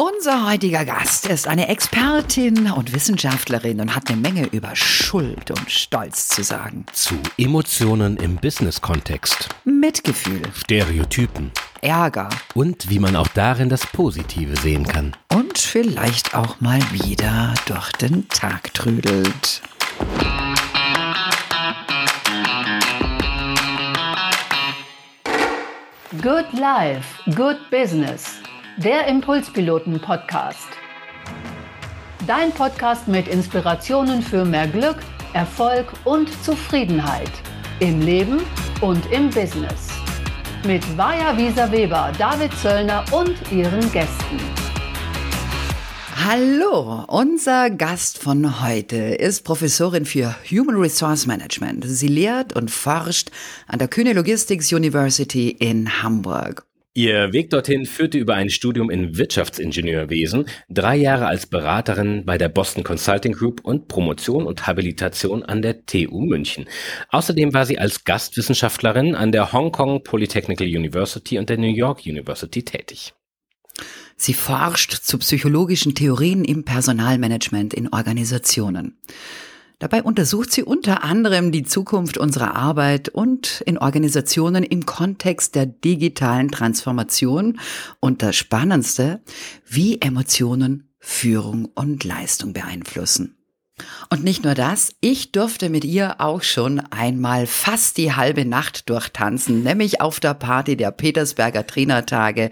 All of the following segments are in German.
Unser heutiger Gast ist eine Expertin und Wissenschaftlerin und hat eine Menge über Schuld und Stolz zu sagen. Zu Emotionen im Business-Kontext. Mitgefühl. Stereotypen. Ärger. Und wie man auch darin das Positive sehen kann. Und vielleicht auch mal wieder durch den Tag trödelt. Good Life, Good Business der Impulspiloten-Podcast. Dein Podcast mit Inspirationen für mehr Glück, Erfolg und Zufriedenheit im Leben und im Business. Mit Vaja Wieser Weber, David Zöllner und ihren Gästen. Hallo, unser Gast von heute ist Professorin für Human Resource Management. Sie lehrt und forscht an der Kühne Logistics University in Hamburg. Ihr Weg dorthin führte über ein Studium in Wirtschaftsingenieurwesen, drei Jahre als Beraterin bei der Boston Consulting Group und Promotion und Habilitation an der TU München. Außerdem war sie als Gastwissenschaftlerin an der Hong Kong Polytechnical University und der New York University tätig. Sie forscht zu psychologischen Theorien im Personalmanagement in Organisationen. Dabei untersucht sie unter anderem die Zukunft unserer Arbeit und in Organisationen im Kontext der digitalen Transformation und das Spannendste, wie Emotionen Führung und Leistung beeinflussen. Und nicht nur das, ich durfte mit ihr auch schon einmal fast die halbe Nacht durchtanzen, nämlich auf der Party der Petersberger Trainertage,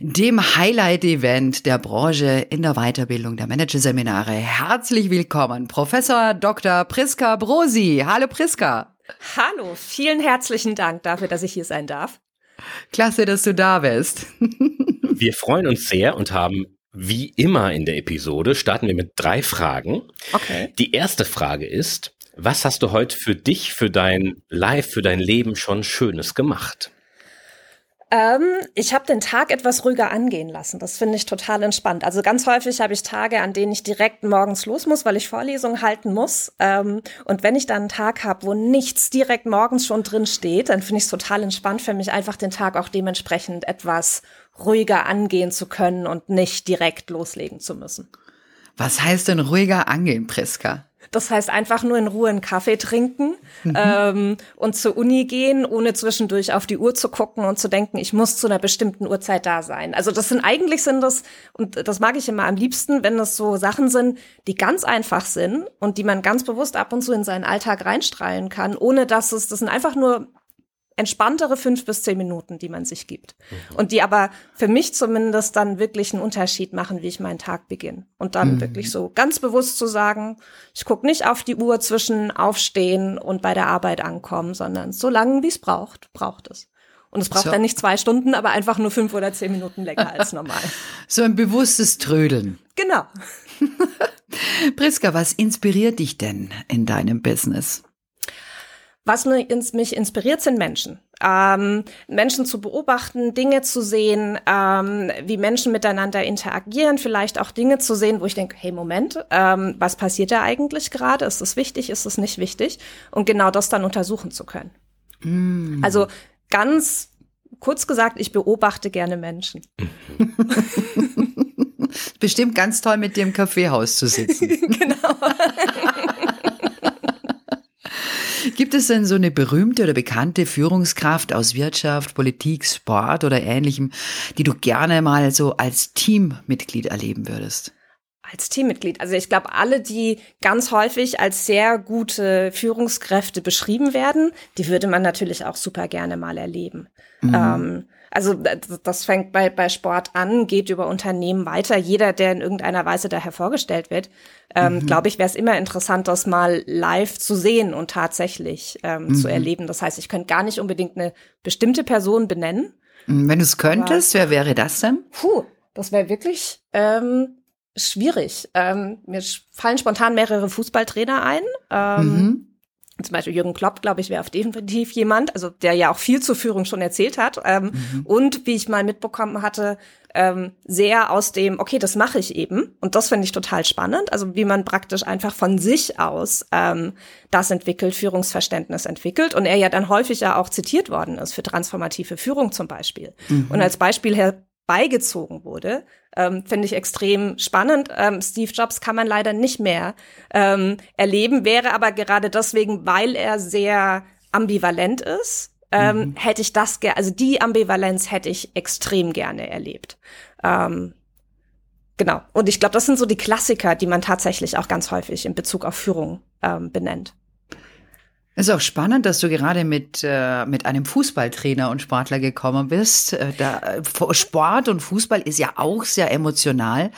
dem Highlight-Event der Branche in der Weiterbildung der Managerseminare. Herzlich willkommen, Professor Dr. Priska Brosi. Hallo Priska. Hallo, vielen herzlichen Dank dafür, dass ich hier sein darf. Klasse, dass du da bist. Wir freuen uns sehr und haben wie immer in der Episode starten wir mit drei Fragen. Okay. Die erste Frage ist, was hast du heute für dich, für dein Live, für dein Leben schon Schönes gemacht? Ähm, ich habe den Tag etwas ruhiger angehen lassen. Das finde ich total entspannt. Also ganz häufig habe ich Tage, an denen ich direkt morgens los muss, weil ich Vorlesungen halten muss. Ähm, und wenn ich dann einen Tag habe, wo nichts direkt morgens schon drin steht, dann finde ich es total entspannt für mich, einfach den Tag auch dementsprechend etwas ruhiger angehen zu können und nicht direkt loslegen zu müssen. Was heißt denn ruhiger angehen, Priska? Das heißt einfach nur in Ruhe einen Kaffee trinken mhm. ähm, und zur Uni gehen, ohne zwischendurch auf die Uhr zu gucken und zu denken, ich muss zu einer bestimmten Uhrzeit da sein. Also das sind eigentlich sind das, und das mag ich immer am liebsten, wenn das so Sachen sind, die ganz einfach sind und die man ganz bewusst ab und zu in seinen Alltag reinstrahlen kann, ohne dass es, das sind einfach nur entspanntere fünf bis zehn Minuten, die man sich gibt. Mhm. Und die aber für mich zumindest dann wirklich einen Unterschied machen, wie ich meinen Tag beginne. Und dann mhm. wirklich so ganz bewusst zu sagen, ich gucke nicht auf die Uhr zwischen Aufstehen und bei der Arbeit ankommen, sondern so lange, wie es braucht, braucht es. Und es braucht so. dann nicht zwei Stunden, aber einfach nur fünf oder zehn Minuten länger als normal. So ein bewusstes Trödeln. Genau. Priska, was inspiriert dich denn in deinem Business? Was mich inspiriert, sind Menschen. Ähm, Menschen zu beobachten, Dinge zu sehen, ähm, wie Menschen miteinander interagieren, vielleicht auch Dinge zu sehen, wo ich denke, hey, Moment, ähm, was passiert da eigentlich gerade? Ist es wichtig, ist es nicht wichtig? Und genau das dann untersuchen zu können. Mm. Also ganz kurz gesagt, ich beobachte gerne Menschen. Bestimmt ganz toll, mit dir im Kaffeehaus zu sitzen. genau. Gibt es denn so eine berühmte oder bekannte Führungskraft aus Wirtschaft, Politik, Sport oder ähnlichem, die du gerne mal so als Teammitglied erleben würdest? Als Teammitglied. Also ich glaube, alle, die ganz häufig als sehr gute Führungskräfte beschrieben werden, die würde man natürlich auch super gerne mal erleben. Mhm. Ähm, also das fängt bei, bei Sport an, geht über Unternehmen weiter. Jeder, der in irgendeiner Weise da hervorgestellt wird, ähm, mhm. glaube ich, wäre es immer interessant, das mal live zu sehen und tatsächlich ähm, mhm. zu erleben. Das heißt, ich könnte gar nicht unbedingt eine bestimmte Person benennen. Mhm, wenn du es könntest, wer wäre das denn? Puh, das wäre wirklich ähm, schwierig. Ähm, mir fallen spontan mehrere Fußballtrainer ein. Ähm, mhm zum Beispiel Jürgen Klopp, glaube ich, wäre auf definitiv jemand, also der ja auch viel zur Führung schon erzählt hat. Ähm, mhm. Und wie ich mal mitbekommen hatte, ähm, sehr aus dem, okay, das mache ich eben. Und das finde ich total spannend. Also wie man praktisch einfach von sich aus ähm, das entwickelt, Führungsverständnis entwickelt. Und er ja dann häufig ja auch zitiert worden ist für transformative Führung zum Beispiel. Mhm. Und als Beispiel her beigezogen wurde, ähm, finde ich extrem spannend. Ähm, Steve Jobs kann man leider nicht mehr ähm, erleben, wäre aber gerade deswegen, weil er sehr ambivalent ist, ähm, mhm. hätte ich das, also die Ambivalenz hätte ich extrem gerne erlebt. Ähm, genau. Und ich glaube, das sind so die Klassiker, die man tatsächlich auch ganz häufig in Bezug auf Führung ähm, benennt. Es ist auch spannend, dass du gerade mit, äh, mit einem Fußballtrainer und Sportler gekommen bist. Äh, da, äh, Sport und Fußball ist ja auch sehr emotional.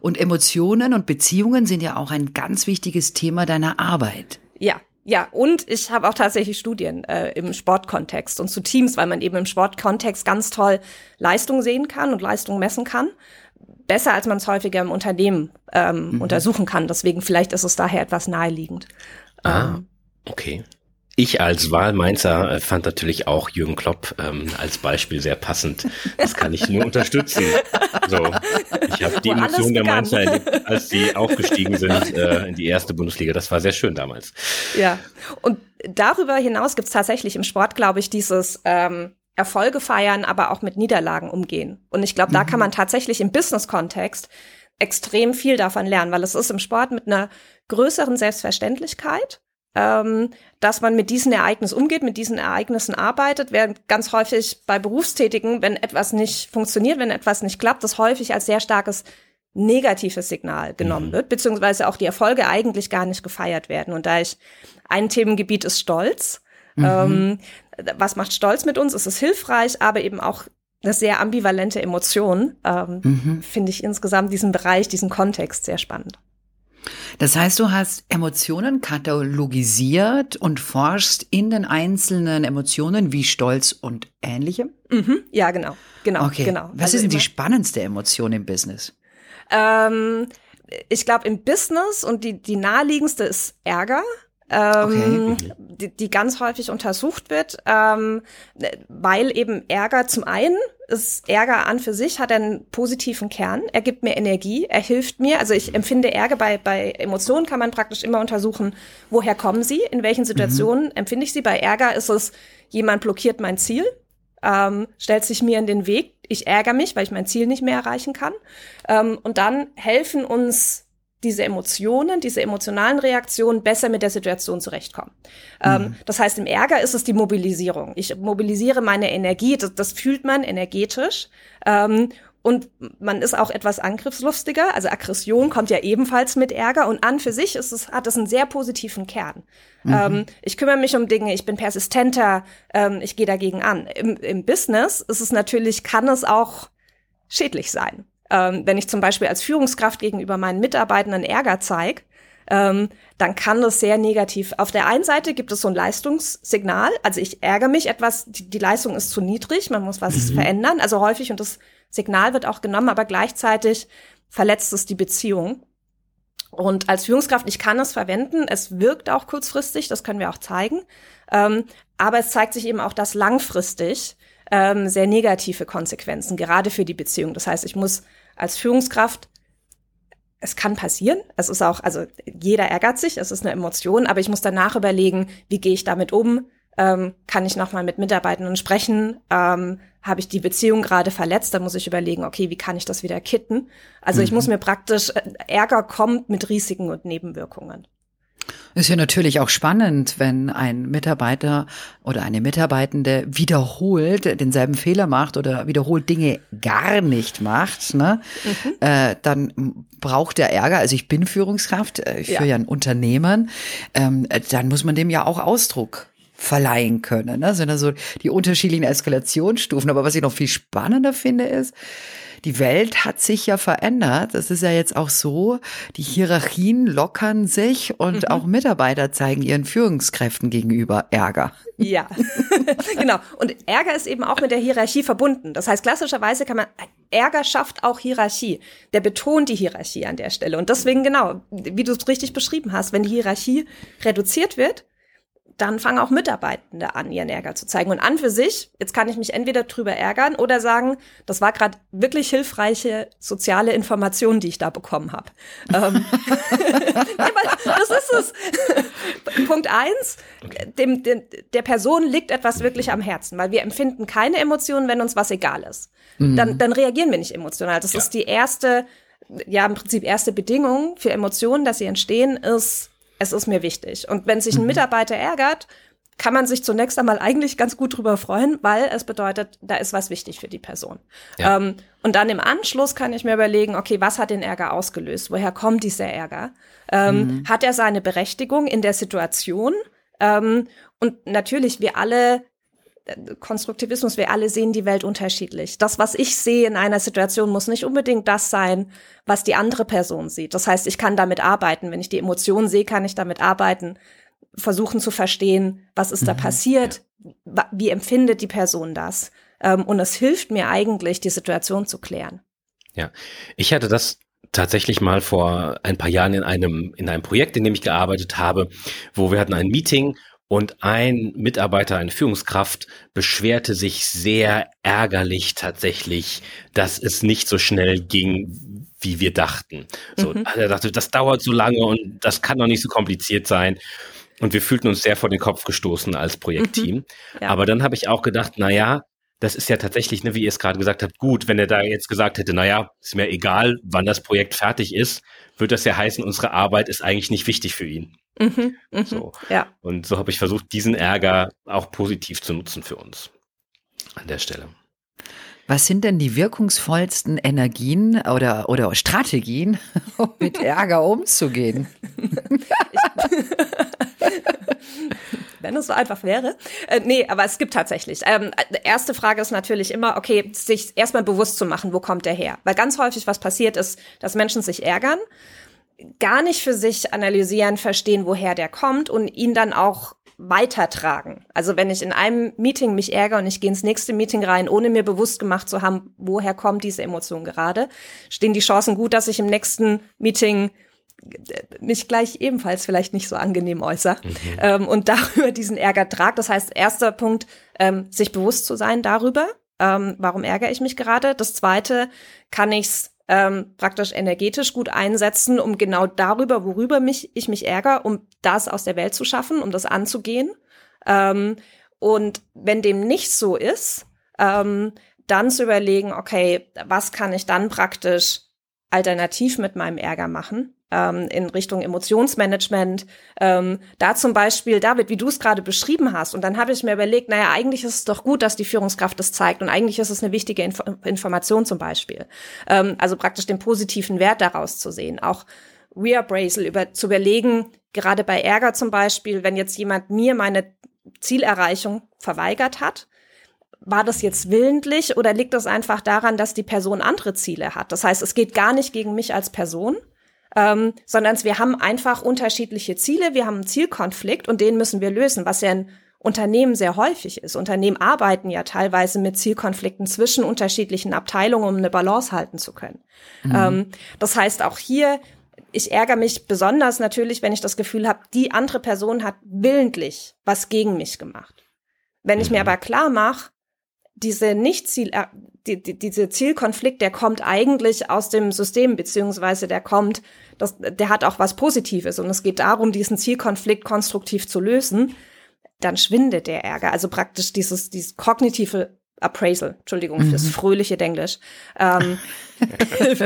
Und Emotionen und Beziehungen sind ja auch ein ganz wichtiges Thema deiner Arbeit. Ja, ja, und ich habe auch tatsächlich Studien äh, im Sportkontext und zu Teams, weil man eben im Sportkontext ganz toll Leistung sehen kann und Leistung messen kann. Besser, als man es häufiger im Unternehmen ähm, mhm. untersuchen kann. Deswegen vielleicht ist es daher etwas naheliegend. Ah, ähm, okay. Ich als Wahlmainzer äh, fand natürlich auch Jürgen Klopp ähm, als Beispiel sehr passend. Das kann ich nur unterstützen. So, ich habe die Emotionen der Mainzer erlebt, als die aufgestiegen sind äh, in die erste Bundesliga. Das war sehr schön damals. Ja, und darüber hinaus gibt's tatsächlich im Sport, glaube ich, dieses ähm, Erfolge feiern, aber auch mit Niederlagen umgehen. Und ich glaube, da kann mhm. man tatsächlich im Business-Kontext extrem viel davon lernen, weil es ist im Sport mit einer größeren Selbstverständlichkeit ähm, dass man mit diesen Ereignissen umgeht, mit diesen Ereignissen arbeitet, während ganz häufig bei Berufstätigen, wenn etwas nicht funktioniert, wenn etwas nicht klappt, das häufig als sehr starkes negatives Signal genommen mhm. wird, beziehungsweise auch die Erfolge eigentlich gar nicht gefeiert werden. Und da ich ein Themengebiet ist Stolz. Mhm. Ähm, was macht Stolz mit uns? Es ist hilfreich, aber eben auch eine sehr ambivalente Emotion. Ähm, mhm. Finde ich insgesamt diesen Bereich, diesen Kontext sehr spannend. Das heißt, du hast Emotionen katalogisiert und forschst in den einzelnen Emotionen wie Stolz und ähnlichem? Mhm, ja, genau. Genau, okay. genau. Was also ist denn die spannendste Emotion im Business? Ähm, ich glaube, im Business und die, die naheliegendste ist Ärger ähm, okay. die, die ganz häufig untersucht wird, ähm, weil eben Ärger zum einen ist Ärger an für sich hat einen positiven Kern. Er gibt mir Energie, er hilft mir. Also ich empfinde Ärger bei, bei Emotionen kann man praktisch immer untersuchen, woher kommen sie, in welchen Situationen mhm. empfinde ich sie. Bei Ärger ist es, jemand blockiert mein Ziel, ähm, stellt sich mir in den Weg. Ich ärgere mich, weil ich mein Ziel nicht mehr erreichen kann. Ähm, und dann helfen uns diese Emotionen, diese emotionalen Reaktionen besser mit der Situation zurechtkommen. Ähm, mhm. das heißt, im Ärger ist es die Mobilisierung. Ich mobilisiere meine Energie, das, das fühlt man energetisch. Ähm, und man ist auch etwas angriffslustiger. Also Aggression kommt ja ebenfalls mit Ärger und an für sich ist es, hat es einen sehr positiven Kern. Mhm. Ähm, ich kümmere mich um Dinge, ich bin persistenter, ähm, ich gehe dagegen an. Im, Im Business ist es natürlich, kann es auch schädlich sein ähm, wenn ich zum Beispiel als Führungskraft gegenüber meinen Mitarbeitenden Ärger zeige, ähm, dann kann das sehr negativ. Auf der einen Seite gibt es so ein Leistungssignal, also ich ärgere mich etwas, die, die Leistung ist zu niedrig, man muss was mhm. verändern, also häufig und das Signal wird auch genommen, aber gleichzeitig verletzt es die Beziehung. Und als Führungskraft, ich kann es verwenden, es wirkt auch kurzfristig, das können wir auch zeigen, ähm, aber es zeigt sich eben auch, dass langfristig ähm, sehr negative Konsequenzen, gerade für die Beziehung. Das heißt, ich muss als Führungskraft es kann passieren. Es ist auch, also jeder ärgert sich, es ist eine Emotion, aber ich muss danach überlegen, wie gehe ich damit um? Ähm, kann ich nochmal mit Mitarbeitenden sprechen? Ähm, Habe ich die Beziehung gerade verletzt? Dann muss ich überlegen, okay, wie kann ich das wieder kitten? Also mhm. ich muss mir praktisch, äh, Ärger kommt mit Risiken und Nebenwirkungen. Ist ja natürlich auch spannend, wenn ein Mitarbeiter oder eine Mitarbeitende wiederholt denselben Fehler macht oder wiederholt Dinge gar nicht macht, ne? Mhm. Äh, dann braucht der Ärger. Also ich bin Führungskraft, äh, ich ja. führe ja ein Unternehmen, ähm, dann muss man dem ja auch Ausdruck verleihen können. Ne? Das sind also die unterschiedlichen Eskalationsstufen. Aber was ich noch viel spannender finde, ist, die Welt hat sich ja verändert. Das ist ja jetzt auch so, die Hierarchien lockern sich und mhm. auch Mitarbeiter zeigen ihren Führungskräften gegenüber Ärger. Ja, genau. Und Ärger ist eben auch mit der Hierarchie verbunden. Das heißt, klassischerweise kann man, Ärger schafft auch Hierarchie. Der betont die Hierarchie an der Stelle. Und deswegen genau, wie du es richtig beschrieben hast, wenn die Hierarchie reduziert wird, dann fangen auch Mitarbeitende an, ihren Ärger zu zeigen. Und an für sich, jetzt kann ich mich entweder drüber ärgern oder sagen, das war gerade wirklich hilfreiche soziale Information, die ich da bekommen habe. ähm, das ist es. Punkt eins, dem, dem, der Person liegt etwas wirklich am Herzen, weil wir empfinden keine Emotionen, wenn uns was egal ist. Mhm. Dann, dann reagieren wir nicht emotional. Das ja. ist die erste, ja im Prinzip erste Bedingung für Emotionen, dass sie entstehen, ist es ist mir wichtig. Und wenn sich ein mhm. Mitarbeiter ärgert, kann man sich zunächst einmal eigentlich ganz gut drüber freuen, weil es bedeutet, da ist was wichtig für die Person. Ja. Ähm, und dann im Anschluss kann ich mir überlegen, okay, was hat den Ärger ausgelöst? Woher kommt dieser Ärger? Ähm, mhm. Hat er seine Berechtigung in der Situation? Ähm, und natürlich, wir alle Konstruktivismus, wir alle sehen die Welt unterschiedlich. Das, was ich sehe in einer Situation, muss nicht unbedingt das sein, was die andere Person sieht. Das heißt, ich kann damit arbeiten. Wenn ich die Emotion sehe, kann ich damit arbeiten, versuchen zu verstehen, was ist da mhm. passiert, wie empfindet die Person das. Ähm, und es hilft mir eigentlich, die Situation zu klären. Ja, ich hatte das tatsächlich mal vor ein paar Jahren in einem, in einem Projekt, in dem ich gearbeitet habe, wo wir hatten ein Meeting und ein Mitarbeiter, eine Führungskraft beschwerte sich sehr ärgerlich tatsächlich, dass es nicht so schnell ging, wie wir dachten. So, mhm. Er dachte, das dauert so lange und das kann doch nicht so kompliziert sein. Und wir fühlten uns sehr vor den Kopf gestoßen als Projektteam. Mhm. Ja. Aber dann habe ich auch gedacht, na ja, das ist ja tatsächlich, ne, wie ihr es gerade gesagt habt, gut, wenn er da jetzt gesagt hätte, na ja, ist mir egal, wann das Projekt fertig ist, wird das ja heißen, unsere Arbeit ist eigentlich nicht wichtig für ihn. Mhm, mh, so. Ja. Und so habe ich versucht, diesen Ärger auch positiv zu nutzen für uns an der Stelle. Was sind denn die wirkungsvollsten Energien oder, oder Strategien, um mit Ärger umzugehen? Wenn es so einfach wäre. Äh, nee, aber es gibt tatsächlich. Ähm, erste Frage ist natürlich immer, okay, sich erstmal bewusst zu machen, wo kommt der her? Weil ganz häufig was passiert ist, dass Menschen sich ärgern gar nicht für sich analysieren, verstehen, woher der kommt und ihn dann auch weitertragen. Also wenn ich in einem Meeting mich ärgere und ich gehe ins nächste Meeting rein, ohne mir bewusst gemacht zu haben, woher kommt diese Emotion gerade, stehen die Chancen gut, dass ich im nächsten Meeting äh, mich gleich ebenfalls vielleicht nicht so angenehm äußere mhm. ähm, und darüber diesen Ärger trage. Das heißt, erster Punkt, ähm, sich bewusst zu sein darüber, ähm, warum ärgere ich mich gerade. Das zweite, kann ich es ähm, praktisch energetisch gut einsetzen, um genau darüber, worüber mich, ich mich ärgere, um das aus der Welt zu schaffen, um das anzugehen. Ähm, und wenn dem nicht so ist, ähm, dann zu überlegen, okay, was kann ich dann praktisch alternativ mit meinem Ärger machen? Ähm, in Richtung Emotionsmanagement. Ähm, da zum Beispiel, David, wie du es gerade beschrieben hast. Und dann habe ich mir überlegt, naja, eigentlich ist es doch gut, dass die Führungskraft das zeigt. Und eigentlich ist es eine wichtige Inf Information zum Beispiel. Ähm, also praktisch den positiven Wert daraus zu sehen. Auch Reappraisal über, zu überlegen, gerade bei Ärger zum Beispiel, wenn jetzt jemand mir meine Zielerreichung verweigert hat, war das jetzt willentlich oder liegt das einfach daran, dass die Person andere Ziele hat? Das heißt, es geht gar nicht gegen mich als Person, ähm, sondern wir haben einfach unterschiedliche Ziele, wir haben einen Zielkonflikt und den müssen wir lösen, was ja in Unternehmen sehr häufig ist. Unternehmen arbeiten ja teilweise mit Zielkonflikten zwischen unterschiedlichen Abteilungen, um eine Balance halten zu können. Mhm. Ähm, das heißt auch hier, ich ärgere mich besonders natürlich, wenn ich das Gefühl habe, die andere Person hat willentlich was gegen mich gemacht. Wenn ich mir mhm. aber klar mache, diese Nicht-Ziel, äh, die, die, diese Zielkonflikt, der kommt eigentlich aus dem System, beziehungsweise der kommt, das, der hat auch was Positives und es geht darum, diesen Zielkonflikt konstruktiv zu lösen, dann schwindet der Ärger. Also praktisch dieses, dieses kognitive Appraisal, Entschuldigung mhm. fürs fröhliche Denglisch. Ähm, also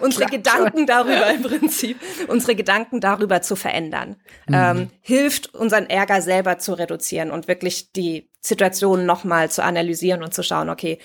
unsere Klar, Gedanken darüber im Prinzip, unsere Gedanken darüber zu verändern, mhm. ähm, hilft unseren Ärger selber zu reduzieren und wirklich die Situation nochmal zu analysieren und zu schauen, okay,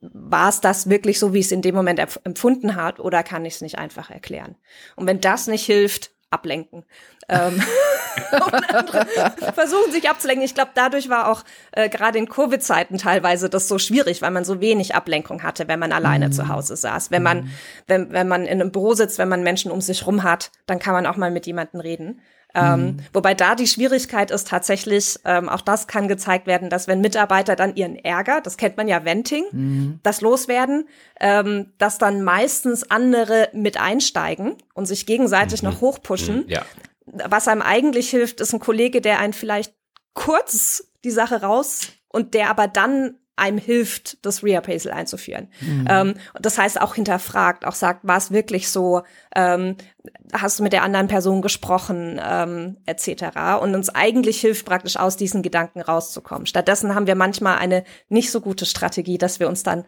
war es das wirklich so, wie es in dem Moment empfunden hat, oder kann ich es nicht einfach erklären? Und wenn das nicht hilft, ablenken. ähm, versuchen sich abzulenken. Ich glaube, dadurch war auch äh, gerade in Covid-Zeiten teilweise das so schwierig, weil man so wenig Ablenkung hatte, wenn man alleine mhm. zu Hause saß. Wenn man, mhm. wenn, wenn man in einem Büro sitzt, wenn man Menschen um sich rum hat, dann kann man auch mal mit jemandem reden. Ähm, mhm. wobei da die Schwierigkeit ist tatsächlich, ähm, auch das kann gezeigt werden, dass wenn Mitarbeiter dann ihren Ärger, das kennt man ja Venting, mhm. das loswerden, ähm, dass dann meistens andere mit einsteigen und sich gegenseitig mhm. noch hochpushen. Mhm. Ja. was einem eigentlich hilft, ist ein Kollege, der einen vielleicht kurz die Sache raus und der aber dann einem hilft, das Reappraisal einzuführen. Mhm. Ähm, das heißt auch hinterfragt, auch sagt, war es wirklich so, ähm, hast du mit der anderen Person gesprochen, ähm, etc. Und uns eigentlich hilft praktisch aus diesen Gedanken rauszukommen. Stattdessen haben wir manchmal eine nicht so gute Strategie, dass wir uns dann,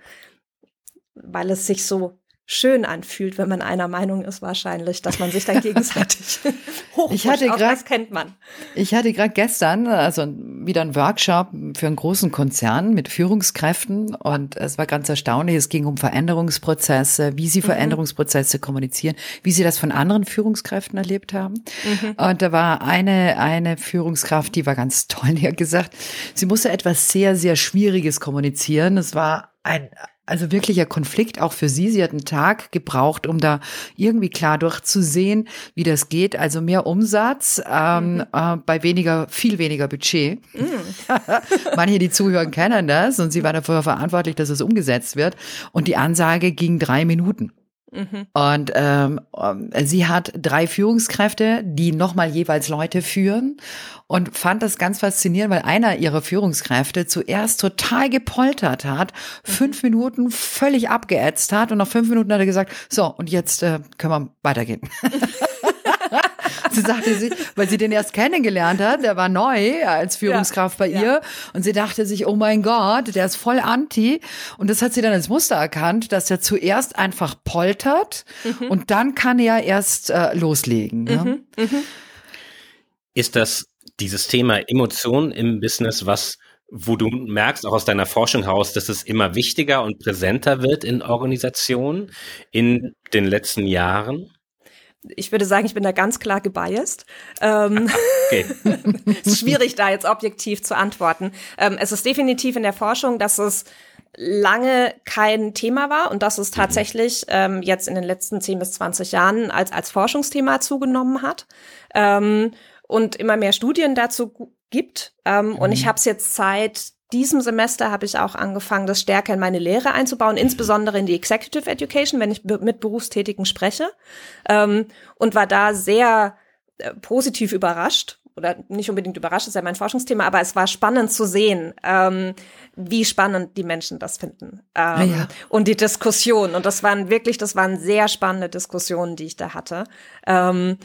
weil es sich so schön anfühlt, wenn man einer Meinung ist, wahrscheinlich, dass man sich dann gegenseitig hochpusht. Ich hatte grad, das kennt man. Ich hatte gerade gestern also wieder einen Workshop für einen großen Konzern mit Führungskräften und es war ganz erstaunlich. Es ging um Veränderungsprozesse, wie sie mhm. Veränderungsprozesse kommunizieren, wie sie das von anderen Führungskräften erlebt haben. Mhm. Und da war eine eine Führungskraft, die war ganz toll. Die hat gesagt, sie musste etwas sehr sehr Schwieriges kommunizieren. Es war ein also wirklicher Konflikt auch für sie. Sie hat einen Tag gebraucht, um da irgendwie klar durchzusehen, wie das geht. Also mehr Umsatz ähm, mhm. äh, bei weniger, viel weniger Budget. Mhm. Manche, die zuhören, kennen das und sie war dafür verantwortlich, dass es umgesetzt wird. Und die Ansage ging drei Minuten. Mhm. Und ähm, ähm, sie hat drei Führungskräfte, die nochmal jeweils Leute führen und fand das ganz faszinierend, weil einer ihrer Führungskräfte zuerst total gepoltert hat, mhm. fünf Minuten völlig abgeätzt hat und nach fünf Minuten hat er gesagt, so, und jetzt äh, können wir weitergehen. sie sagte sie, weil sie den erst kennengelernt hat, der war neu als Führungskraft ja, bei ihr ja. und sie dachte sich, oh mein Gott, der ist voll anti und das hat sie dann als Muster erkannt, dass er zuerst einfach poltert mhm. und dann kann er erst äh, loslegen. Ne? Mhm, mhm. Ist das dieses Thema Emotionen im Business was wo du merkst, auch aus deiner Forschung heraus, dass es immer wichtiger und präsenter wird in Organisationen in den letzten Jahren? Ich würde sagen, ich bin da ganz klar gebiased. Ähm, okay. es ist schwierig, da jetzt objektiv zu antworten. Ähm, es ist definitiv in der Forschung, dass es lange kein Thema war und dass es mhm. tatsächlich ähm, jetzt in den letzten 10 bis 20 Jahren als, als Forschungsthema zugenommen hat ähm, und immer mehr Studien dazu gibt. Ähm, mhm. Und ich mhm. habe es jetzt seit diesem Semester habe ich auch angefangen, das stärker in meine Lehre einzubauen, insbesondere in die Executive Education, wenn ich mit Berufstätigen spreche. Ähm, und war da sehr äh, positiv überrascht oder nicht unbedingt überrascht, ist ja mein Forschungsthema, aber es war spannend zu sehen, ähm, wie spannend die Menschen das finden. Ähm, ja. Und die Diskussion. Und das waren wirklich, das waren sehr spannende Diskussionen, die ich da hatte. Ähm,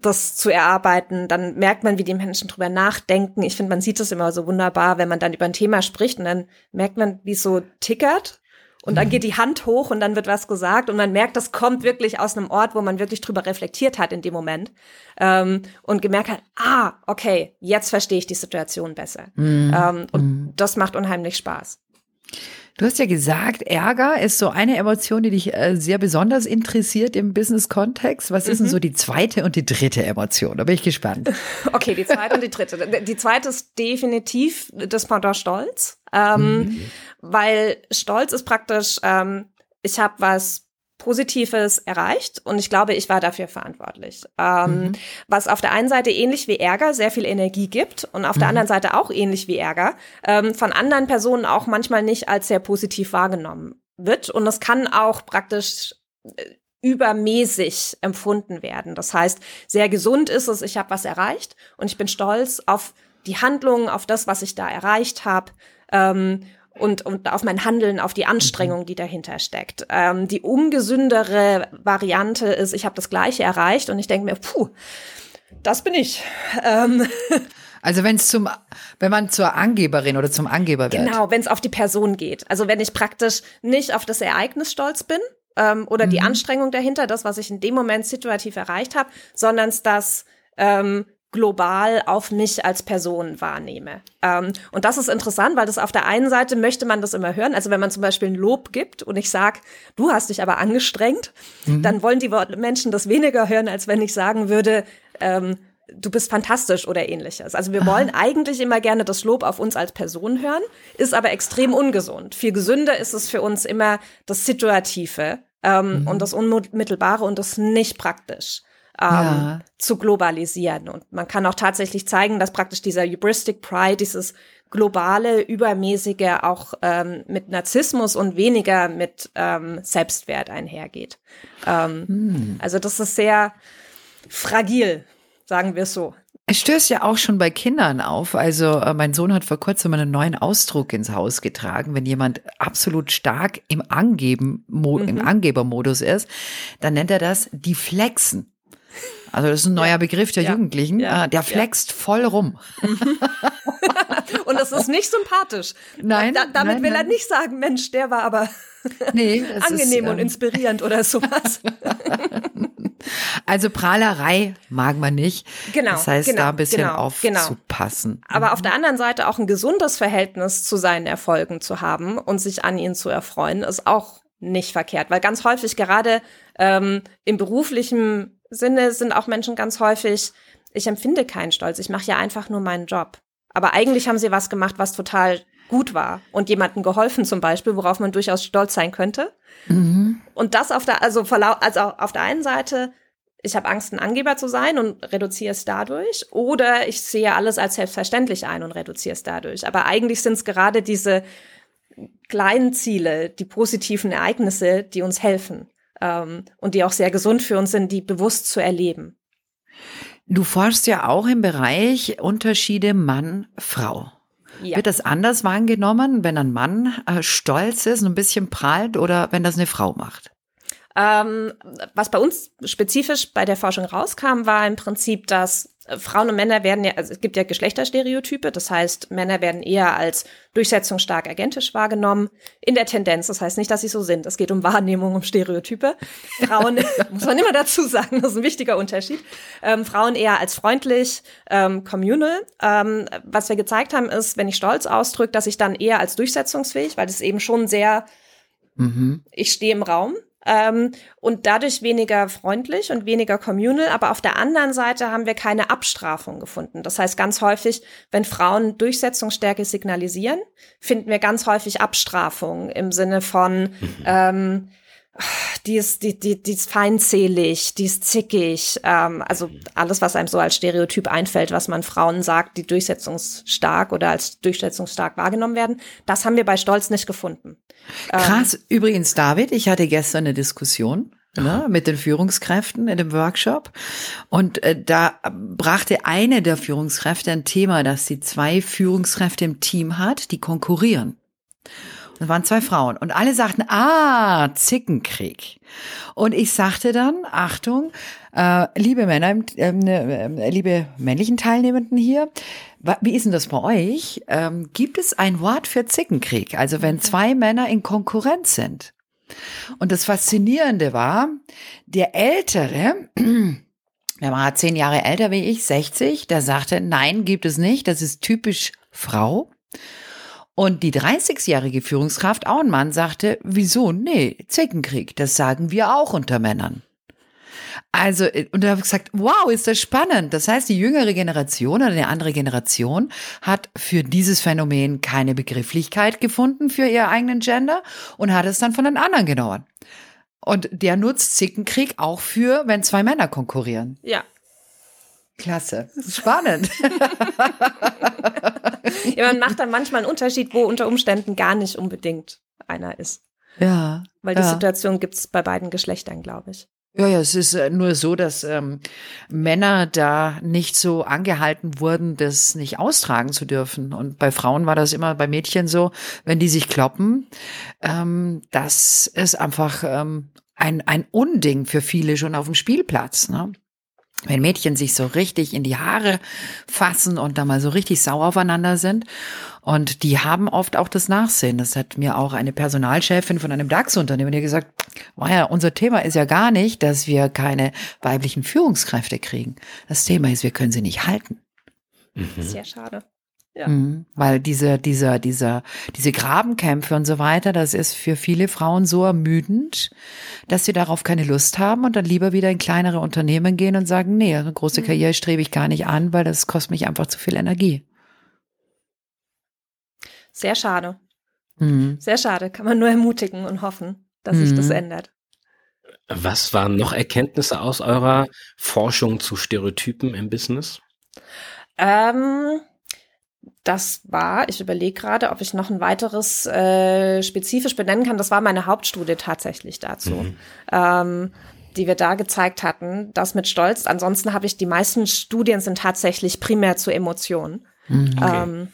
das zu erarbeiten, dann merkt man, wie die Menschen drüber nachdenken. Ich finde, man sieht das immer so wunderbar, wenn man dann über ein Thema spricht und dann merkt man, wie es so tickert und dann mhm. geht die Hand hoch und dann wird was gesagt und man merkt, das kommt wirklich aus einem Ort, wo man wirklich drüber reflektiert hat in dem Moment ähm, und gemerkt hat, ah, okay, jetzt verstehe ich die Situation besser. Mhm. Ähm, und mhm. das macht unheimlich Spaß. Du hast ja gesagt, Ärger ist so eine Emotion, die dich äh, sehr besonders interessiert im Business-Kontext. Was ist denn mhm. so die zweite und die dritte Emotion? Da bin ich gespannt. Okay, die zweite und die dritte. Die zweite ist definitiv das Pendant Stolz, ähm, mhm. weil Stolz ist praktisch, ähm, ich habe was Positives erreicht und ich glaube, ich war dafür verantwortlich. Ähm, mhm. Was auf der einen Seite ähnlich wie Ärger sehr viel Energie gibt und auf mhm. der anderen Seite auch ähnlich wie Ärger ähm, von anderen Personen auch manchmal nicht als sehr positiv wahrgenommen wird und es kann auch praktisch äh, übermäßig empfunden werden. Das heißt, sehr gesund ist es, ich habe was erreicht und ich bin stolz auf die Handlungen, auf das, was ich da erreicht habe. Ähm, und, und auf mein Handeln, auf die Anstrengung, die dahinter steckt. Ähm, die ungesündere Variante ist, ich habe das Gleiche erreicht und ich denke mir, puh, das bin ich. Ähm. Also wenn es zum, wenn man zur Angeberin oder zum Angeber wird. Genau, wenn es auf die Person geht. Also wenn ich praktisch nicht auf das Ereignis stolz bin ähm, oder mhm. die Anstrengung dahinter, das, was ich in dem Moment situativ erreicht habe, sondern das ähm, global auf mich als Person wahrnehme. Ähm, und das ist interessant, weil das auf der einen Seite möchte man das immer hören. Also wenn man zum Beispiel ein Lob gibt und ich sage, du hast dich aber angestrengt, mhm. dann wollen die Menschen das weniger hören, als wenn ich sagen würde, ähm, du bist fantastisch oder ähnliches. Also wir wollen Aha. eigentlich immer gerne das Lob auf uns als Person hören, ist aber extrem ungesund. Viel gesünder ist es für uns immer das Situative ähm, mhm. und das Unmittelbare und das nicht praktisch ähm, ja. zu globalisieren. Und man kann auch tatsächlich zeigen, dass praktisch dieser Hubristic Pride, dieses globale, übermäßige auch ähm, mit Narzissmus und weniger mit ähm, Selbstwert einhergeht. Ähm, hm. Also das ist sehr fragil, sagen wir es so. Es stößt ja auch schon bei Kindern auf. Also äh, mein Sohn hat vor kurzem einen neuen Ausdruck ins Haus getragen. Wenn jemand absolut stark im Angeben, mhm. im Angebermodus ist, dann nennt er das die Flexen. Also das ist ein neuer ja. Begriff der ja. Jugendlichen. Ja. Äh, der flext voll rum. Und das ist nicht sympathisch. Nein. Da, damit nein, will nein. er nicht sagen, Mensch, der war aber nee, angenehm ist, und ähm, inspirierend oder sowas. Also Prahlerei mag man nicht. Genau. Das heißt, genau, da ein bisschen genau, aufzupassen. Genau. Aber auf der anderen Seite auch ein gesundes Verhältnis zu seinen Erfolgen zu haben und sich an ihnen zu erfreuen, ist auch nicht verkehrt. Weil ganz häufig gerade ähm, im beruflichen Sinne sind auch Menschen ganz häufig, ich empfinde keinen Stolz, ich mache ja einfach nur meinen Job. Aber eigentlich haben sie was gemacht, was total gut war und jemandem geholfen zum Beispiel, worauf man durchaus stolz sein könnte. Mhm. Und das auf der, also, also auf der einen Seite, ich habe Angst, ein Angeber zu sein und reduziere es dadurch, oder ich sehe alles als selbstverständlich ein und reduziere es dadurch. Aber eigentlich sind es gerade diese kleinen Ziele, die positiven Ereignisse, die uns helfen ähm, und die auch sehr gesund für uns sind, die bewusst zu erleben. Du forschst ja auch im Bereich Unterschiede Mann-Frau. Ja. Wird das anders wahrgenommen, wenn ein Mann äh, stolz ist und ein bisschen prahlt oder wenn das eine Frau macht? Ähm, was bei uns spezifisch bei der Forschung rauskam, war im Prinzip, dass Frauen und Männer werden ja, also es gibt ja Geschlechterstereotype, das heißt, Männer werden eher als durchsetzungsstark agentisch wahrgenommen. In der Tendenz, das heißt nicht, dass sie so sind. Es geht um Wahrnehmung, um Stereotype. Frauen, muss man immer dazu sagen, das ist ein wichtiger Unterschied. Ähm, Frauen eher als freundlich, ähm, communal. Ähm, was wir gezeigt haben, ist, wenn ich Stolz ausdrücke, dass ich dann eher als durchsetzungsfähig, weil das eben schon sehr, mhm. ich stehe im Raum, ähm, und dadurch weniger freundlich und weniger communal. Aber auf der anderen Seite haben wir keine Abstrafung gefunden. Das heißt, ganz häufig, wenn Frauen Durchsetzungsstärke signalisieren, finden wir ganz häufig Abstrafung im Sinne von, mhm. ähm, die ist, die, die, die ist feindselig, die ist zickig, ähm, also alles, was einem so als Stereotyp einfällt, was man Frauen sagt, die durchsetzungsstark oder als durchsetzungsstark wahrgenommen werden, das haben wir bei Stolz nicht gefunden. Krass. Ähm, Übrigens, David, ich hatte gestern eine Diskussion ne, mit den Führungskräften in dem Workshop. Und äh, da brachte eine der Führungskräfte ein Thema, dass sie zwei Führungskräfte im Team hat, die konkurrieren. Das waren zwei Frauen und alle sagten, ah, Zickenkrieg. Und ich sagte dann, Achtung, äh, liebe Männer, äh, liebe männlichen Teilnehmenden hier, wie ist denn das bei euch? Ähm, gibt es ein Wort für Zickenkrieg? Also wenn zwei Männer in Konkurrenz sind. Und das Faszinierende war, der Ältere, der war zehn Jahre älter wie ich, 60, der sagte, nein, gibt es nicht, das ist typisch Frau. Und die 30-jährige Führungskraft, auch ein Mann, sagte, wieso? Nee, Zickenkrieg, das sagen wir auch unter Männern. Also, äh, und da habe ich gesagt, wow, ist das spannend. Das heißt, die jüngere Generation oder eine andere Generation hat für dieses Phänomen keine Begrifflichkeit gefunden für ihr eigenen Gender und hat es dann von den anderen genommen. Und der nutzt Zickenkrieg auch für, wenn zwei Männer konkurrieren. Ja, Klasse. Spannend. ja, man macht dann manchmal einen Unterschied, wo unter Umständen gar nicht unbedingt einer ist. Ja. Weil die ja. Situation gibt es bei beiden Geschlechtern, glaube ich. Ja, ja, es ist äh, nur so, dass ähm, Männer da nicht so angehalten wurden, das nicht austragen zu dürfen. Und bei Frauen war das immer bei Mädchen so, wenn die sich kloppen, ähm, das ist einfach ähm, ein, ein Unding für viele schon auf dem Spielplatz. Ne? Wenn Mädchen sich so richtig in die Haare fassen und da mal so richtig sauer aufeinander sind. Und die haben oft auch das Nachsehen. Das hat mir auch eine Personalchefin von einem DAX-Unternehmen gesagt, war ja, unser Thema ist ja gar nicht, dass wir keine weiblichen Führungskräfte kriegen. Das Thema ist, wir können sie nicht halten. Mhm. Sehr schade. Ja. Mhm, weil diese, dieser, dieser, diese Grabenkämpfe und so weiter, das ist für viele Frauen so ermüdend, dass sie darauf keine Lust haben und dann lieber wieder in kleinere Unternehmen gehen und sagen, nee, eine große mhm. Karriere strebe ich gar nicht an, weil das kostet mich einfach zu viel Energie. Sehr schade. Mhm. Sehr schade. Kann man nur ermutigen und hoffen, dass sich das mhm. ändert. Was waren noch Erkenntnisse aus eurer Forschung zu Stereotypen im Business? Ähm, das war, ich überlege gerade, ob ich noch ein weiteres äh, spezifisch benennen kann. Das war meine Hauptstudie tatsächlich dazu. Mhm. Ähm, die wir da gezeigt hatten, das mit Stolz. Ansonsten habe ich die meisten Studien sind tatsächlich primär zu Emotionen. Mhm. Okay. Ähm,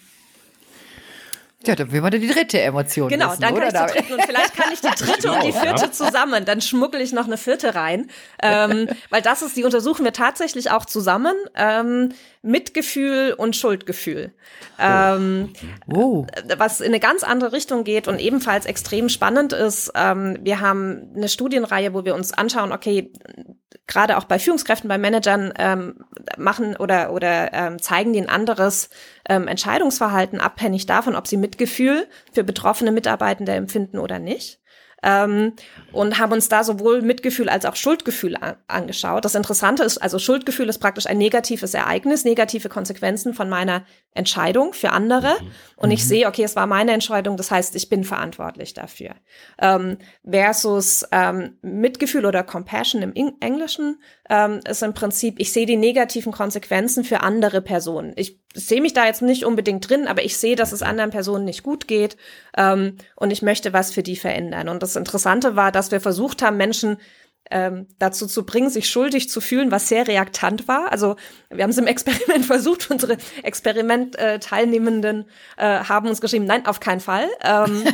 ja, dann will man die dritte Emotion Genau, wissen, dann kann oder? ich die dritte und vielleicht kann ich die dritte und die vierte zusammen. Dann schmuggle ich noch eine vierte rein, ähm, weil das ist, die untersuchen wir tatsächlich auch zusammen. Ähm, Mitgefühl und Schuldgefühl. Ähm, oh. Was in eine ganz andere Richtung geht und ebenfalls extrem spannend ist. Ähm, wir haben eine Studienreihe, wo wir uns anschauen, okay, gerade auch bei Führungskräften, bei Managern ähm, machen oder, oder ähm, zeigen die ein anderes ähm, Entscheidungsverhalten abhängig davon, ob sie Mitgefühl für betroffene Mitarbeitende empfinden oder nicht ähm, und haben uns da sowohl Mitgefühl als auch Schuldgefühl an, angeschaut. Das Interessante ist, also Schuldgefühl ist praktisch ein negatives Ereignis, negative Konsequenzen von meiner Entscheidung für andere. Mhm. Und ich mhm. sehe, okay, es war meine Entscheidung, das heißt, ich bin verantwortlich dafür. Ähm, versus ähm, Mitgefühl oder Compassion im Englischen ähm, ist im Prinzip, ich sehe die negativen Konsequenzen für andere Personen. Ich sehe mich da jetzt nicht unbedingt drin, aber ich sehe, dass es anderen Personen nicht gut geht ähm, und ich möchte was für die verändern. Und das Interessante war, dass wir versucht haben, Menschen ähm, dazu zu bringen, sich schuldig zu fühlen, was sehr reaktant war. Also wir haben es im Experiment versucht, unsere Experiment-Teilnehmenden äh, haben uns geschrieben, nein, auf keinen Fall. Ähm,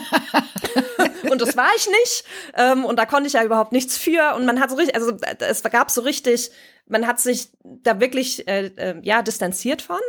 und das war ich nicht. Ähm, und da konnte ich ja überhaupt nichts für. Und man hat so richtig, also es gab so richtig man hat sich da wirklich äh, äh, ja distanziert von.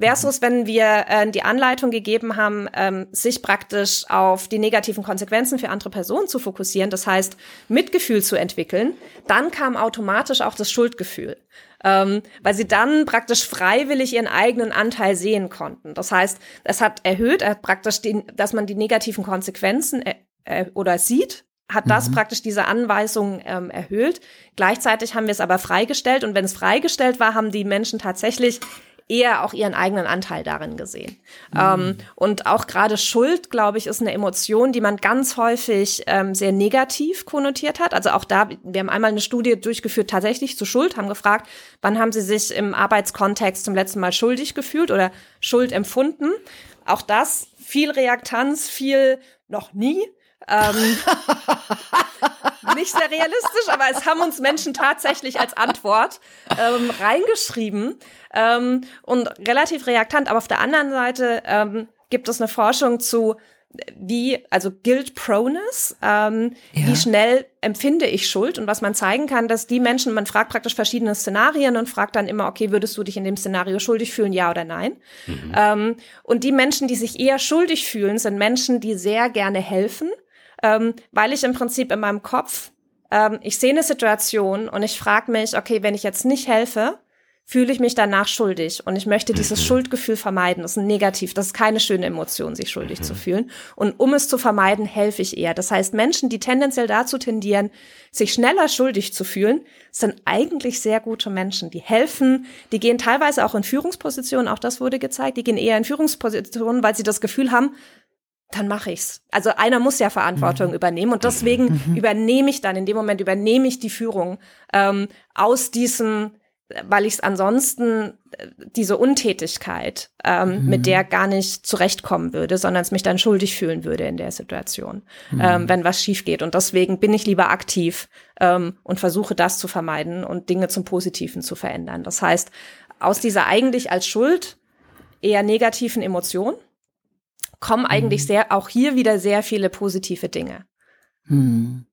Versus wenn wir äh, die Anleitung gegeben haben, ähm, sich praktisch auf die negativen Konsequenzen für andere Personen zu fokussieren, das heißt Mitgefühl zu entwickeln, dann kam automatisch auch das Schuldgefühl. Ähm, weil sie dann praktisch freiwillig ihren eigenen Anteil sehen konnten. Das heißt, es hat erhöht, äh, praktisch, die, dass man die negativen Konsequenzen äh, äh, oder sieht hat das mhm. praktisch diese Anweisung ähm, erhöht. Gleichzeitig haben wir es aber freigestellt und wenn es freigestellt war, haben die Menschen tatsächlich eher auch ihren eigenen Anteil darin gesehen. Mhm. Ähm, und auch gerade Schuld, glaube ich, ist eine Emotion, die man ganz häufig ähm, sehr negativ konnotiert hat. Also auch da, wir haben einmal eine Studie durchgeführt, tatsächlich zu Schuld, haben gefragt, wann haben Sie sich im Arbeitskontext zum letzten Mal schuldig gefühlt oder Schuld empfunden. Auch das, viel Reaktanz, viel noch nie. Ähm, nicht sehr realistisch, aber es haben uns Menschen tatsächlich als Antwort ähm, reingeschrieben ähm, und relativ reaktant. Aber auf der anderen Seite ähm, gibt es eine Forschung zu wie, also Guilt Proness, ähm, ja. wie schnell empfinde ich Schuld und was man zeigen kann, dass die Menschen, man fragt praktisch verschiedene Szenarien und fragt dann immer, okay, würdest du dich in dem Szenario schuldig fühlen, ja oder nein? Mhm. Ähm, und die Menschen, die sich eher schuldig fühlen, sind Menschen, die sehr gerne helfen ähm, weil ich im Prinzip in meinem Kopf, ähm, ich sehe eine Situation und ich frage mich, okay, wenn ich jetzt nicht helfe, fühle ich mich danach schuldig und ich möchte dieses mhm. Schuldgefühl vermeiden. Das ist ein negativ, das ist keine schöne Emotion, sich schuldig mhm. zu fühlen. Und um es zu vermeiden, helfe ich eher. Das heißt, Menschen, die tendenziell dazu tendieren, sich schneller schuldig zu fühlen, sind eigentlich sehr gute Menschen. Die helfen, die gehen teilweise auch in Führungspositionen, auch das wurde gezeigt, die gehen eher in Führungspositionen, weil sie das Gefühl haben, dann mache ich's. Also einer muss ja Verantwortung mhm. übernehmen und deswegen mhm. übernehme ich dann in dem Moment übernehme ich die Führung ähm, aus diesem, weil ich es ansonsten äh, diese Untätigkeit, ähm, mhm. mit der gar nicht zurechtkommen würde, sondern es mich dann schuldig fühlen würde in der Situation, mhm. ähm, wenn was schief geht. Und deswegen bin ich lieber aktiv ähm, und versuche das zu vermeiden und Dinge zum Positiven zu verändern. Das heißt, aus dieser eigentlich als Schuld eher negativen Emotion kommen eigentlich mhm. sehr, auch hier wieder sehr viele positive Dinge. Hm.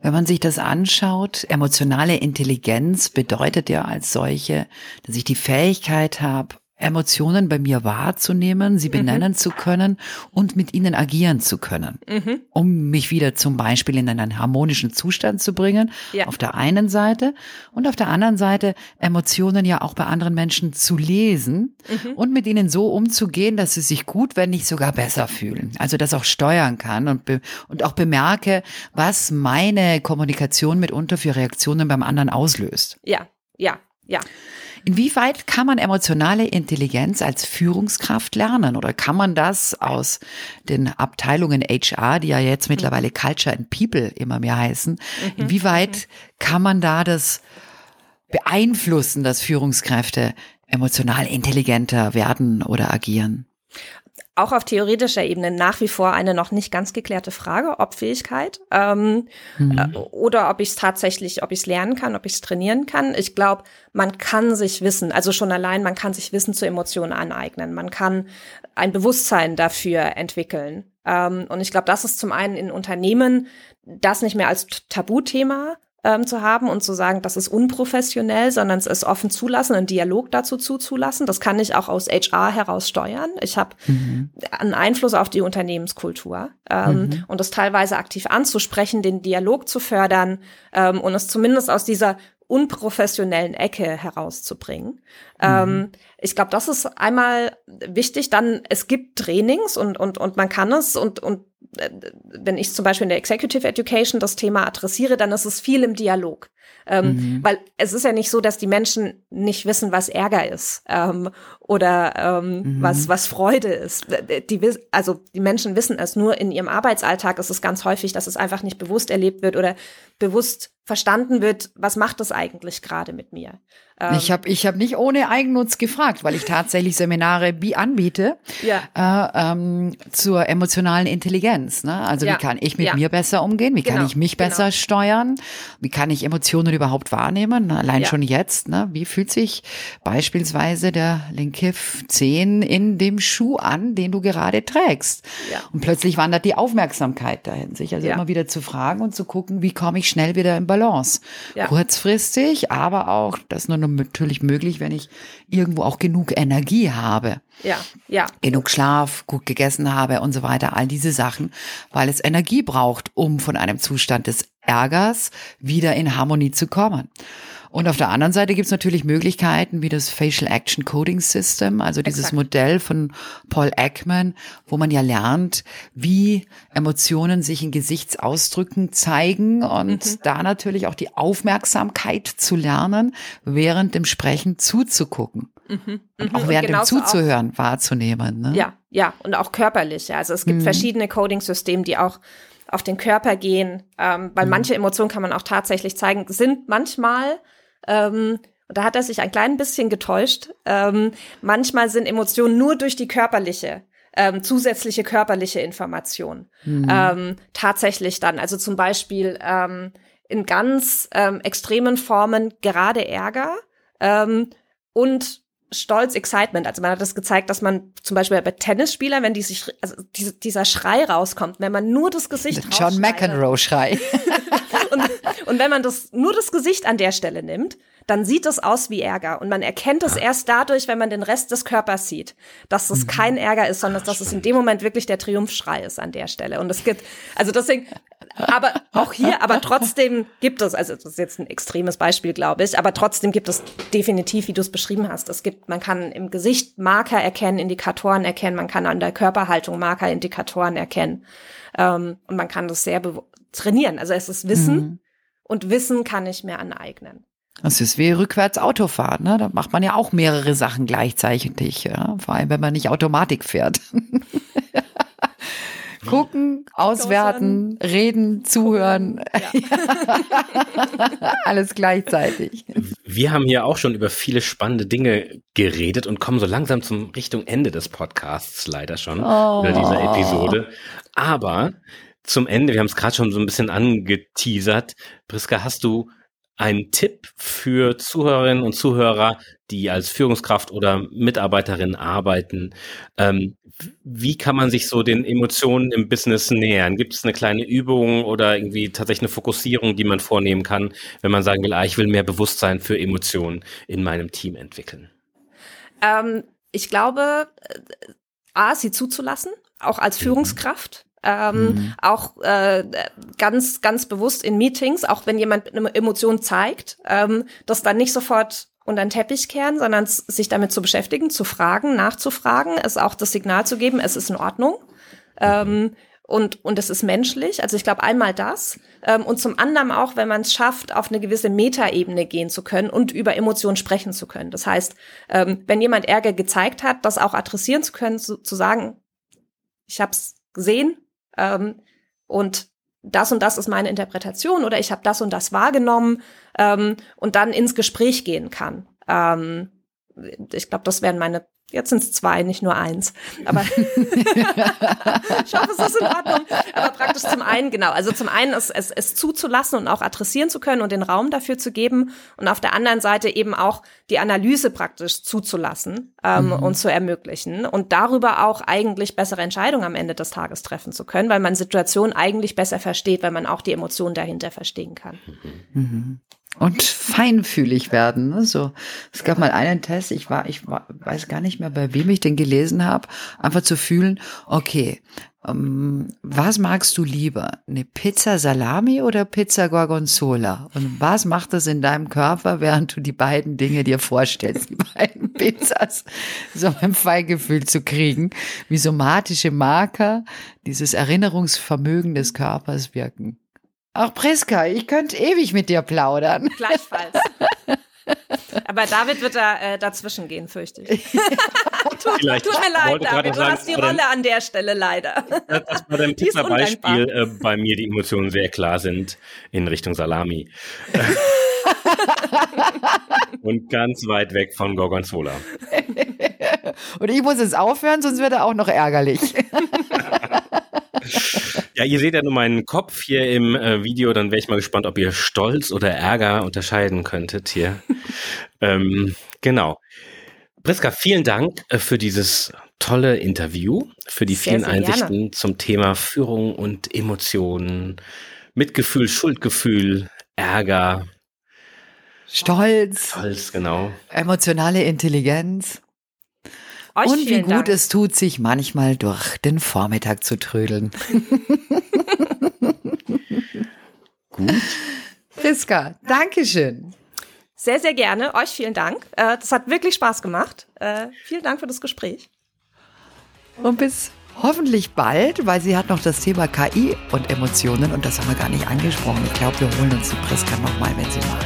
Wenn man sich das anschaut, emotionale Intelligenz bedeutet ja als solche, dass ich die Fähigkeit habe, Emotionen bei mir wahrzunehmen, sie mhm. benennen mhm. zu können und mit ihnen agieren zu können, mhm. um mich wieder zum Beispiel in einen harmonischen Zustand zu bringen, ja. auf der einen Seite und auf der anderen Seite Emotionen ja auch bei anderen Menschen zu lesen mhm. und mit ihnen so umzugehen, dass sie sich gut, wenn nicht sogar besser fühlen. Also das auch steuern kann und, und auch bemerke, was meine Kommunikation mitunter für Reaktionen beim anderen auslöst. Ja, ja, ja. Inwieweit kann man emotionale Intelligenz als Führungskraft lernen oder kann man das aus den Abteilungen HR, die ja jetzt mittlerweile Culture and People immer mehr heißen, mhm. inwieweit kann man da das beeinflussen, dass Führungskräfte emotional intelligenter werden oder agieren? Auch auf theoretischer Ebene nach wie vor eine noch nicht ganz geklärte Frage, ob Fähigkeit ähm, mhm. äh, oder ob ich es tatsächlich, ob ich es lernen kann, ob ich es trainieren kann. Ich glaube, man kann sich Wissen, also schon allein, man kann sich Wissen zu Emotionen aneignen. Man kann ein Bewusstsein dafür entwickeln. Ähm, und ich glaube, das ist zum einen in Unternehmen das nicht mehr als Tabuthema ähm, zu haben und zu sagen, das ist unprofessionell, sondern es ist offen zulassen, einen Dialog dazu zuzulassen. Das kann ich auch aus HR heraus steuern. Ich habe mhm. einen Einfluss auf die Unternehmenskultur ähm, mhm. und das teilweise aktiv anzusprechen, den Dialog zu fördern ähm, und es zumindest aus dieser unprofessionellen Ecke herauszubringen. Mhm. Ähm, ich glaube, das ist einmal wichtig. Dann, es gibt Trainings und, und, und man kann es und, und äh, wenn ich zum Beispiel in der Executive Education das Thema adressiere, dann ist es viel im Dialog. Ähm, mhm. Weil es ist ja nicht so, dass die Menschen nicht wissen, was Ärger ist ähm, oder ähm, mhm. was, was Freude ist. Die, also die Menschen wissen es nur in ihrem Arbeitsalltag. Ist es ganz häufig, dass es einfach nicht bewusst erlebt wird oder bewusst verstanden wird, was macht das eigentlich gerade mit mir. Ähm, ich habe ich hab nicht ohne Eigennutz gefragt, weil ich tatsächlich Seminare wie anbiete ja. äh, ähm, zur emotionalen Intelligenz. Ne? Also ja. wie kann ich mit ja. mir besser umgehen? Wie genau. kann ich mich genau. besser steuern? Wie kann ich Emotionen überhaupt wahrnehmen? Allein schon jetzt. Ne? Wie fühlt sich beispielsweise der Linkif 10 in dem Schuh an, den du gerade trägst? Und plötzlich wandert die Aufmerksamkeit dahin, sich also immer wieder zu fragen und zu gucken, wie komme ich schnell wieder in Balance? Kurzfristig, aber auch das nur natürlich möglich, wenn ich irgendwo auch genug Energie habe. Ja, ja. Genug Schlaf, gut gegessen habe und so weiter, all diese Sachen, weil es Energie braucht, um von einem Zustand des Ärgers wieder in Harmonie zu kommen. Und auf der anderen Seite gibt es natürlich Möglichkeiten wie das Facial Action Coding System, also dieses Exakt. Modell von Paul Ekman, wo man ja lernt, wie Emotionen sich in Gesichtsausdrücken zeigen und mhm. da natürlich auch die Aufmerksamkeit zu lernen, während dem Sprechen zuzugucken. Mhm. Und mhm. auch während und dem Zuzuhören auch, wahrzunehmen. Ne? Ja, ja, und auch körperlich. Also es gibt mhm. verschiedene Coding-Systeme, die auch auf den Körper gehen, ähm, weil mhm. manche Emotionen kann man auch tatsächlich zeigen, sind manchmal ähm, und da hat er sich ein klein bisschen getäuscht. Ähm, manchmal sind Emotionen nur durch die körperliche ähm, zusätzliche körperliche Information. Mhm. Ähm, tatsächlich dann, also zum Beispiel ähm, in ganz ähm, extremen Formen gerade Ärger ähm, und Stolz, Excitement. Also man hat das gezeigt, dass man zum Beispiel bei Tennisspielern, wenn die sich, also diese, dieser Schrei rauskommt, wenn man nur das Gesicht John McEnroe-Schrei. und, und wenn man das, nur das Gesicht an der Stelle nimmt, dann sieht es aus wie Ärger. Und man erkennt es erst dadurch, wenn man den Rest des Körpers sieht, dass es mhm. kein Ärger ist, sondern dass es in dem Moment wirklich der Triumphschrei ist an der Stelle. Und es gibt, also deswegen, aber auch hier, aber trotzdem gibt es, also das ist jetzt ein extremes Beispiel, glaube ich, aber trotzdem gibt es definitiv, wie du es beschrieben hast. Es gibt, man kann im Gesicht Marker erkennen, Indikatoren erkennen, man kann an der Körperhaltung Marker, Indikatoren erkennen. Ähm, und man kann das sehr trainieren. Also es ist Wissen mhm. und Wissen kann ich mir aneignen. Das ist wie rückwärts Autofahren, ne? Da macht man ja auch mehrere Sachen gleichzeitig, ja? vor allem wenn man nicht Automatik fährt. Gucken, auswerten, reden, zuhören. Ja. Alles gleichzeitig. Wir haben hier auch schon über viele spannende Dinge geredet und kommen so langsam zum Richtung Ende des Podcasts leider schon, oh. oder dieser Episode. Aber zum Ende, wir haben es gerade schon so ein bisschen angeteasert. Priska, hast du einen Tipp für Zuhörerinnen und Zuhörer, die als Führungskraft oder Mitarbeiterin arbeiten? Ähm, wie kann man sich so den Emotionen im Business nähern? Gibt es eine kleine Übung oder irgendwie tatsächlich eine Fokussierung, die man vornehmen kann, wenn man sagen will, ah, ich will mehr Bewusstsein für Emotionen in meinem Team entwickeln? Ähm, ich glaube, äh, A, sie zuzulassen, auch als mhm. Führungskraft ähm, mhm. auch äh, ganz, ganz bewusst in Meetings, auch wenn jemand eine Emotion zeigt, ähm, das dann nicht sofort unter den Teppich kehren, sondern sich damit zu beschäftigen, zu fragen, nachzufragen, es auch das Signal zu geben, es ist in Ordnung. Ähm, und, und es ist menschlich. Also ich glaube einmal das. Ähm, und zum anderen auch, wenn man es schafft, auf eine gewisse Metaebene gehen zu können und über Emotionen sprechen zu können. Das heißt, ähm, wenn jemand Ärger gezeigt hat, das auch adressieren zu können, zu, zu sagen, ich habe es gesehen, ähm, und das und das ist meine Interpretation oder ich habe das und das wahrgenommen ähm, und dann ins Gespräch gehen kann. Ähm, ich glaube, das wären meine Jetzt sind es zwei, nicht nur eins. Aber ich hoffe, es ist in Ordnung. Aber praktisch zum einen, genau. Also zum einen es, es, es zuzulassen und auch adressieren zu können und den Raum dafür zu geben. Und auf der anderen Seite eben auch die Analyse praktisch zuzulassen ähm, mhm. und zu ermöglichen. Und darüber auch eigentlich bessere Entscheidungen am Ende des Tages treffen zu können, weil man Situationen eigentlich besser versteht, weil man auch die Emotionen dahinter verstehen kann. Mhm und feinfühlig werden. Ne? So, es gab mal einen Test, ich war, ich war, weiß gar nicht mehr, bei wem ich den gelesen habe, einfach zu fühlen, okay, ähm, was magst du lieber? Eine Pizza Salami oder Pizza Gorgonzola? Und was macht das in deinem Körper, während du die beiden Dinge dir vorstellst, die beiden Pizzas, so ein Feingefühl zu kriegen, wie somatische Marker dieses Erinnerungsvermögen des Körpers wirken? Ach, Priska, ich könnte ewig mit dir plaudern. Gleichfalls. Aber David wird da äh, dazwischen gehen, fürchte ich. tut, mir leid, David, du sagen, hast die Rolle an der Stelle leider. Dass bei deinem Pizza-Beispiel äh, bei mir die Emotionen sehr klar sind in Richtung Salami. Und ganz weit weg von Gorgonzola. Und ich muss jetzt aufhören, sonst wird er auch noch ärgerlich. Ja, ihr seht ja nur meinen Kopf hier im äh, Video, dann wäre ich mal gespannt, ob ihr Stolz oder Ärger unterscheiden könntet hier. ähm, genau. Priska, vielen Dank äh, für dieses tolle Interview, für die sehr, vielen sehr Einsichten gerne. zum Thema Führung und Emotionen, Mitgefühl, Schuldgefühl, Ärger. Stolz. Stolz, genau. Emotionale Intelligenz. Euch und wie gut Dank. es tut, sich manchmal durch den Vormittag zu trödeln. gut. Priska, Dankeschön. Sehr, sehr gerne. Euch vielen Dank. Äh, das hat wirklich Spaß gemacht. Äh, vielen Dank für das Gespräch. Und bis hoffentlich bald, weil sie hat noch das Thema KI und Emotionen und das haben wir gar nicht angesprochen. Ich glaube, wir holen uns die Priska nochmal, wenn sie mag.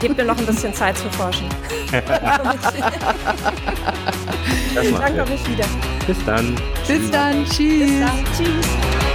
Gebt mir noch ein bisschen Zeit zu forschen. Danke euch wieder. Bis dann. Bis dann. Tschüss. Bis dann. Tschüss.